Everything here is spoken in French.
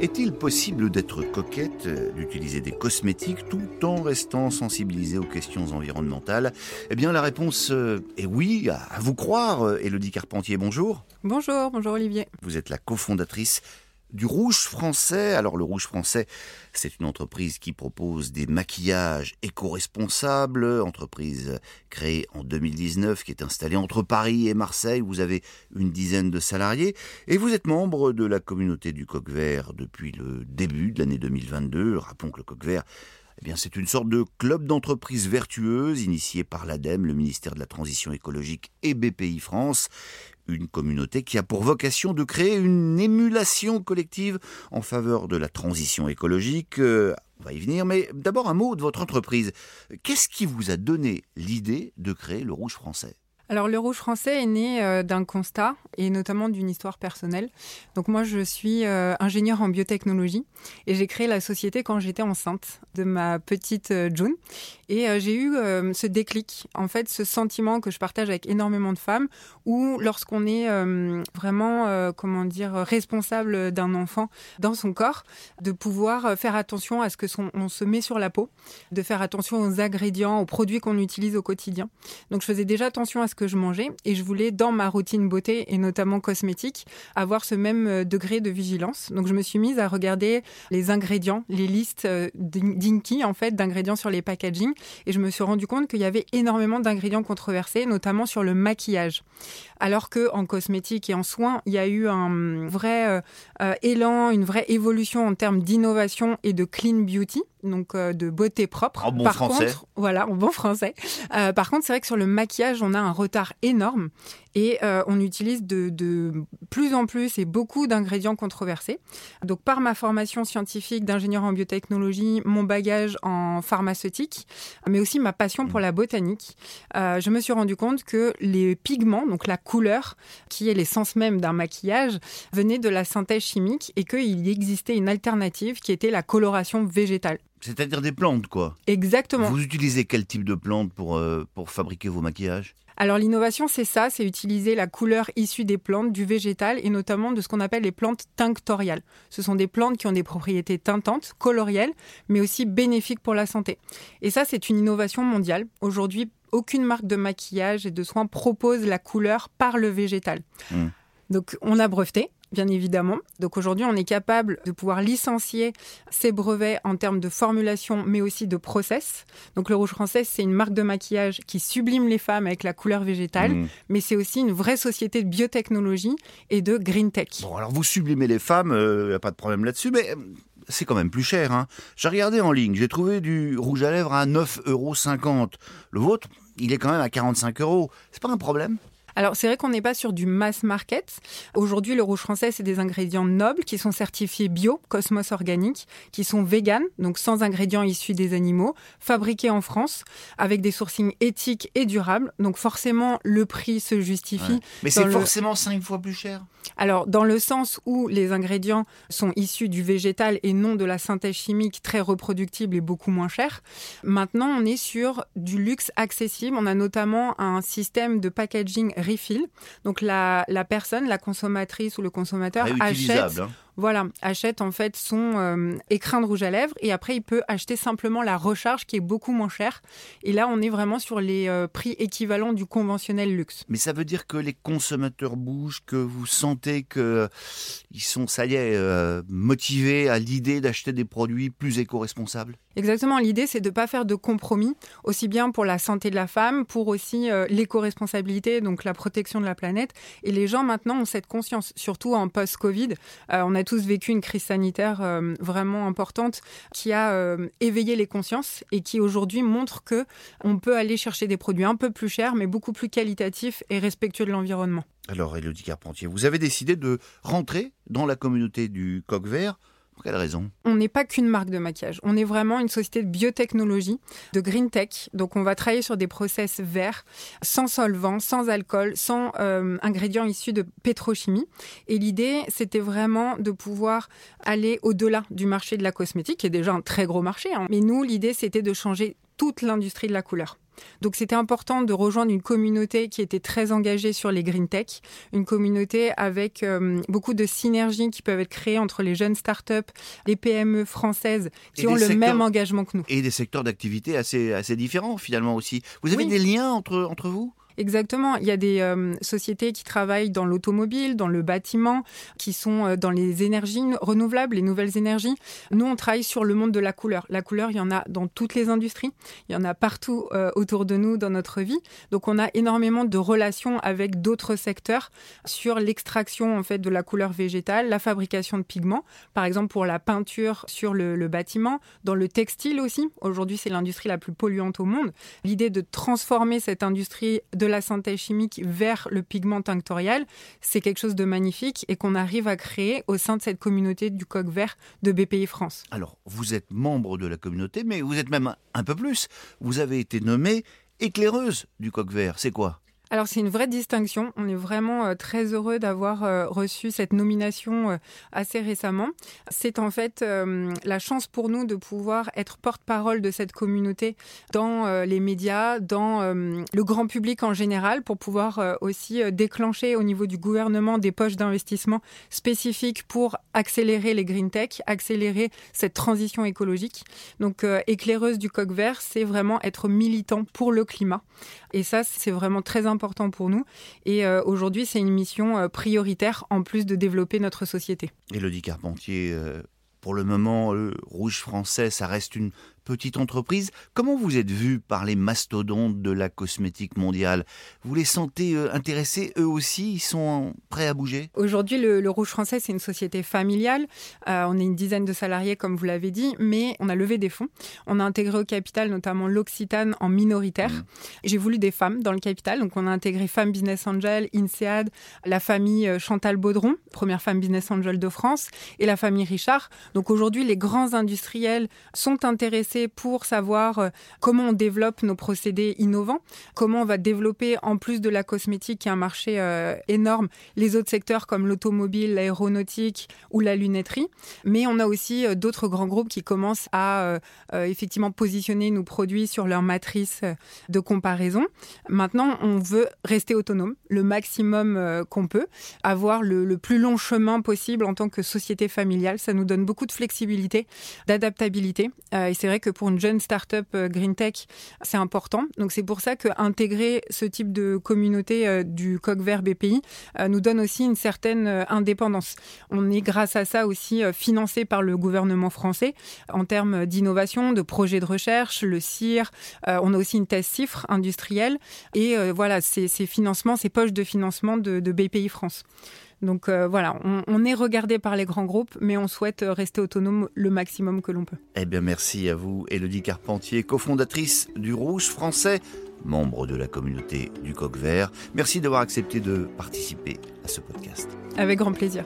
Est-il possible d'être coquette, euh, d'utiliser des cosmétiques tout en restant sensibilisé aux questions environnementales? Eh bien la réponse euh, est oui, à vous croire. Élodie Carpentier, bonjour. Bonjour, bonjour Olivier. Vous êtes la cofondatrice du Rouge Français. Alors le Rouge Français, c'est une entreprise qui propose des maquillages éco-responsables, entreprise créée en 2019 qui est installée entre Paris et Marseille. Vous avez une dizaine de salariés et vous êtes membre de la communauté du Coq Vert depuis le début de l'année 2022. Rappelons que le Coq Vert eh bien, c'est une sorte de club d'entreprises vertueuses initié par l'ADEME, le ministère de la Transition écologique et BPI France une communauté qui a pour vocation de créer une émulation collective en faveur de la transition écologique. Euh, on va y venir, mais d'abord un mot de votre entreprise. Qu'est-ce qui vous a donné l'idée de créer le Rouge français? Alors le Rouge français est né euh, d'un constat et notamment d'une histoire personnelle. Donc moi je suis euh, ingénieure en biotechnologie et j'ai créé la société quand j'étais enceinte de ma petite euh, June et j'ai eu ce déclic, en fait ce sentiment que je partage avec énormément de femmes où lorsqu'on est vraiment comment dire responsable d'un enfant dans son corps, de pouvoir faire attention à ce que son, on se met sur la peau, de faire attention aux ingrédients, aux produits qu'on utilise au quotidien. Donc je faisais déjà attention à ce que je mangeais et je voulais dans ma routine beauté et notamment cosmétique avoir ce même euh, degré de vigilance. Donc je me suis mise à regarder les ingrédients, les listes euh, d'Inky en fait d'ingrédients sur les packaging et je me suis rendu compte qu'il y avait énormément d'ingrédients controversés, notamment sur le maquillage. Alors que en cosmétique et en soins, il y a eu un vrai euh, élan, une vraie évolution en termes d'innovation et de clean beauty donc euh, de beauté propre. En bon par français. Contre, voilà, en bon français. Euh, par contre, c'est vrai que sur le maquillage, on a un retard énorme et euh, on utilise de, de, plus en plus et beaucoup d'ingrédients controversés. Donc, par ma formation scientifique d'ingénieur en biotechnologie, mon bagage en pharmaceutique, mais aussi ma passion pour mmh. la botanique, je me suis rendu compte que les pigments, donc la couleur, qui est l'essence même d'un maquillage, venaient de la synthèse chimique et qu'il existait une alternative qui était la coloration végétale. C'est-à-dire des plantes, quoi. Exactement. Vous utilisez quel type de plantes pour, euh, pour fabriquer vos maquillages? Alors l'innovation, c'est ça, c'est utiliser la couleur issue des plantes, du végétal et notamment de ce qu'on appelle les plantes tinctoriales. Ce sont des plantes qui ont des propriétés teintantes, colorielles, mais aussi bénéfiques pour la santé. Et ça, c'est une innovation mondiale. Aujourd'hui, aucune marque de maquillage et de soins propose la couleur par le végétal. Mmh. Donc on a breveté, bien évidemment. Donc aujourd'hui, on est capable de pouvoir licencier ces brevets en termes de formulation, mais aussi de process. Donc le Rouge Français, c'est une marque de maquillage qui sublime les femmes avec la couleur végétale, mmh. mais c'est aussi une vraie société de biotechnologie et de green tech. Bon, alors vous sublimez les femmes, il euh, n'y a pas de problème là-dessus, mais euh, c'est quand même plus cher. Hein. J'ai regardé en ligne, j'ai trouvé du rouge à lèvres à 9,50 euros. Le vôtre, il est quand même à 45 euros. C'est pas un problème? Alors c'est vrai qu'on n'est pas sur du mass market. Aujourd'hui, le rouge français, c'est des ingrédients nobles qui sont certifiés bio, Cosmos organique, qui sont vegan, donc sans ingrédients issus des animaux, fabriqués en France, avec des sourcings éthiques et durables. Donc forcément, le prix se justifie. Mais c'est forcément cinq fois plus cher alors, dans le sens où les ingrédients sont issus du végétal et non de la synthèse chimique très reproductible et beaucoup moins cher, maintenant on est sur du luxe accessible. On a notamment un système de packaging refill. Donc, la, personne, la consommatrice ou le consommateur achète. Hein voilà, achète en fait son euh, écrin de rouge à lèvres et après il peut acheter simplement la recharge qui est beaucoup moins chère. Et là, on est vraiment sur les euh, prix équivalents du conventionnel luxe. Mais ça veut dire que les consommateurs bougent, que vous sentez qu'ils euh, sont, ça y est, motivés à l'idée d'acheter des produits plus éco-responsables? Exactement, l'idée c'est de ne pas faire de compromis, aussi bien pour la santé de la femme, pour aussi l'éco-responsabilité, donc la protection de la planète. Et les gens maintenant ont cette conscience, surtout en post-Covid. on a tous vécu une crise sanitaire euh, vraiment importante qui a euh, éveillé les consciences et qui aujourd'hui montre que on peut aller chercher des produits un peu plus chers mais beaucoup plus qualitatifs et respectueux de l'environnement. Alors Elodie Carpentier, vous avez décidé de rentrer dans la communauté du coq vert pour quelle raison? On n'est pas qu'une marque de maquillage. On est vraiment une société de biotechnologie, de green tech. Donc, on va travailler sur des process verts, sans solvant, sans alcool, sans euh, ingrédients issus de pétrochimie. Et l'idée, c'était vraiment de pouvoir aller au-delà du marché de la cosmétique, qui est déjà un très gros marché. Hein. Mais nous, l'idée, c'était de changer toute l'industrie de la couleur. Donc c'était important de rejoindre une communauté qui était très engagée sur les green tech, une communauté avec euh, beaucoup de synergies qui peuvent être créées entre les jeunes startups, les PME françaises qui ont le même engagement que nous. Et des secteurs d'activité assez, assez différents finalement aussi. Vous avez des liens entre, entre vous? Exactement. Il y a des euh, sociétés qui travaillent dans l'automobile, dans le bâtiment, qui sont euh, dans les énergies renouvelables, les nouvelles énergies. Nous, on travaille sur le monde de la couleur. La couleur, il y en a dans toutes les industries. Il y en a partout euh, autour de nous dans notre vie. Donc, on a énormément de relations avec d'autres secteurs sur l'extraction en fait de la couleur végétale, la fabrication de pigments, par exemple pour la peinture sur le, le bâtiment, dans le textile aussi. Aujourd'hui, c'est l'industrie la plus polluante au monde. L'idée de transformer cette industrie de la synthèse chimique vers le pigment tinctorial, c'est quelque chose de magnifique et qu'on arrive à créer au sein de cette communauté du coq vert de BPI France. Alors, vous êtes membre de la communauté, mais vous êtes même un peu plus. Vous avez été nommée éclaireuse du coq vert. C'est quoi? Alors c'est une vraie distinction. On est vraiment euh, très heureux d'avoir euh, reçu cette nomination euh, assez récemment. C'est en fait la chance pour nous de pouvoir être porte-parole de cette communauté dans les médias, dans le grand public en général, pour pouvoir aussi déclencher au niveau du gouvernement des poches d'investissement spécifiques pour accélérer les green tech, accélérer cette transition écologique. Donc éclaireuse du coq vert, c'est vraiment être militant pour le climat. Et ça, c'est vraiment très important important pour nous. Et euh, aujourd'hui, c'est une mission euh, prioritaire en plus de développer notre société. Élodie Carpentier, euh, pour le moment, le Rouge français, ça reste une petite entreprise. Comment vous êtes vu par les mastodontes de la cosmétique mondiale? Vous les sentez euh, intéressés? Eux aussi Ils sont prêts à bouger? Aujourd'hui, le, Rouge français, c'est une société familiale. Euh, on est une dizaine de salariés, comme vous l'avez dit, mais on a levé des fonds. On a intégré au capital notamment l'Occitane en minoritaire. Mmh. J'ai voulu des femmes dans le capital, donc on a intégré Femmes Business Angel, INSEAD, la famille euh, Chantal Baudron, première femme business angel de France, et la famille Richard. Donc aujourd'hui, les grands industriels sont intéressés pour savoir euh, comment on développe nos procédés innovants, comment on va développer, en plus de la cosmétique, qui est un marché euh, énorme, les autres secteurs comme l'automobile, l'aéronautique ou la lunetterie. Mais on a aussi euh, d'autres grands groupes qui commencent à effectivement positionner nos produits sur leur matrice de comparaison. Maintenant, on veut rester autonome le maximum qu'on peut, avoir le, le plus long chemin possible en tant que société familiale. Ça nous donne beaucoup de flexibilité, d'adaptabilité. et c'est vrai que pour une jeune start-up euh, green tech, c'est important. Donc c'est pour ça que intégrer ce type de communauté euh, du coq vert BPI euh, nous donne aussi une certaine indépendance. On est grâce à ça aussi financé par le gouvernement français en termes d'innovation, de projets de recherche, le CIR. on a aussi une thèse cifre industrielle et voilà ces, financements, ces poches de financement de BPI France. Donc euh, voilà, on, est regardé par les grands groupes, mais on souhaite rester autonome le maximum que l'on peut. Eh bien, merci à vous, Elodie Carpentier, cofondatrice du Rouge français, membre de la communauté du Coq Vert. Merci d'avoir accepté de participer à ce podcast. Avec grand plaisir.